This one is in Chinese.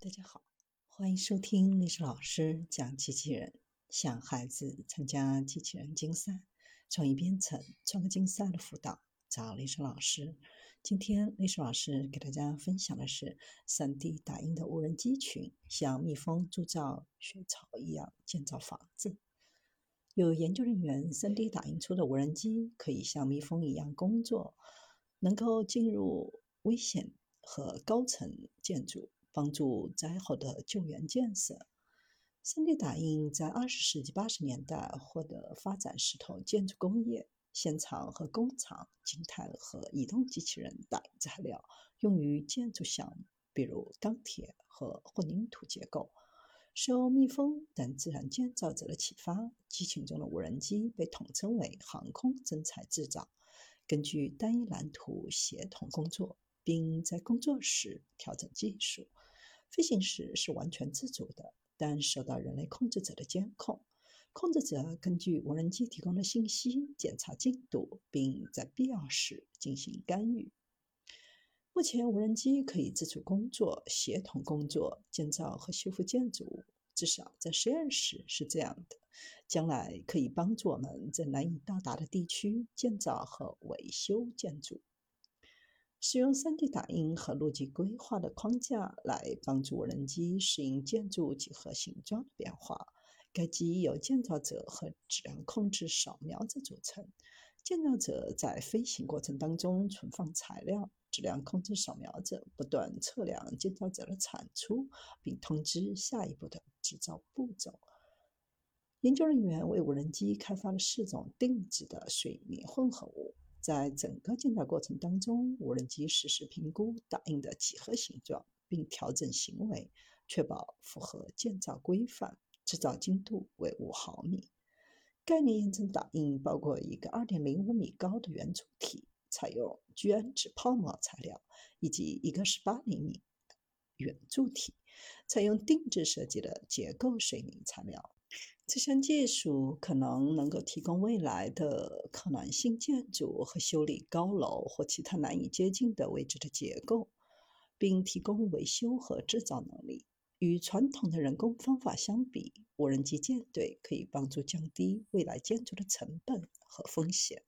大家好，欢迎收听历史老师讲机器人，向孩子参加机器人竞赛、创意编程、创客竞赛的辅导，找历史老师。今天历史老师给大家分享的是 3D 打印的无人机群，像蜜蜂筑造雪巢一样建造房子。有研究人员 3D 打印出的无人机可以像蜜蜂一样工作，能够进入危险和高层建筑。帮助灾后的救援建设。3D 打印在20世纪80年代获得发展势头，建筑工业、现场和工厂静态和移动机器人打印材料用于建筑项目，比如钢铁和混凝土结构。受蜜蜂等自然建造者的启发，机群中的无人机被统称为航空真材制造，根据单一蓝图协同工作，并在工作时调整技术。飞行时是完全自主的，但受到人类控制者的监控。控制者根据无人机提供的信息检查进度，并在必要时进行干预。目前，无人机可以自主工作、协同工作、建造和修复建筑物，至少在实验室是这样的。将来可以帮助我们在难以到达的地区建造和维修建筑。使用 3D 打印和路径规划的框架来帮助无人机适应建筑几何形状的变化。该机由建造者和质量控制扫描者组成。建造者在飞行过程当中存放材料，质量控制扫描者不断测量建造者的产出，并通知下一步的制造步骤。研究人员为无人机开发了四种定制的水泥混合物。在整个建造过程当中，无人机实时评估打印的几何形状，并调整行为，确保符合建造规范。制造精度为五毫米。概念验证打印包括一个2.05米高的圆柱体，采用聚氨酯泡沫材料，以及一个18厘米圆柱体，采用定制设计的结构水泥材料。这项技术可能能够提供未来的可能性建筑和修理高楼或其他难以接近的位置的结构，并提供维修和制造能力。与传统的人工方法相比，无人机舰队可以帮助降低未来建筑的成本和风险。